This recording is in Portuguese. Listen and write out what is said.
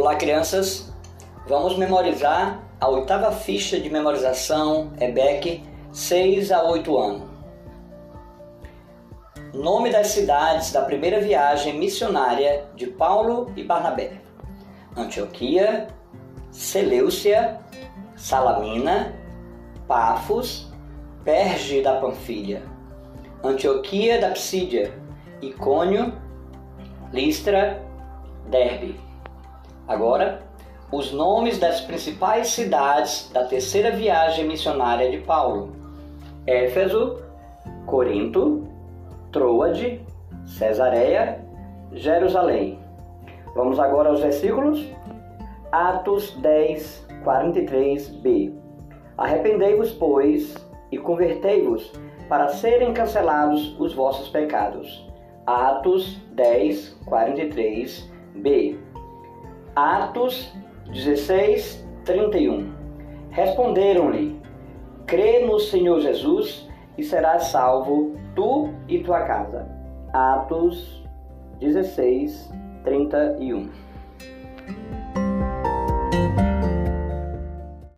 Olá, crianças! Vamos memorizar a oitava ficha de memorização EBEC 6 a 8 anos. Nome das cidades da primeira viagem missionária de Paulo e Barnabé: Antioquia, Seleucia, Salamina, Pafos, Perge da Panfilha, Antioquia da Psídia, Icônio, Listra, Derbe. Agora, os nomes das principais cidades da terceira viagem missionária de Paulo: Éfeso, Corinto, Troade, Cesareia, Jerusalém. Vamos agora aos versículos. Atos 10, 43b. Arrependei-vos, pois, e convertei-vos, para serem cancelados os vossos pecados. Atos 10, 43b. Atos 16, 31. Responderam-lhe: Crê no Senhor Jesus e serás salvo, tu e tua casa. Atos 16, 31.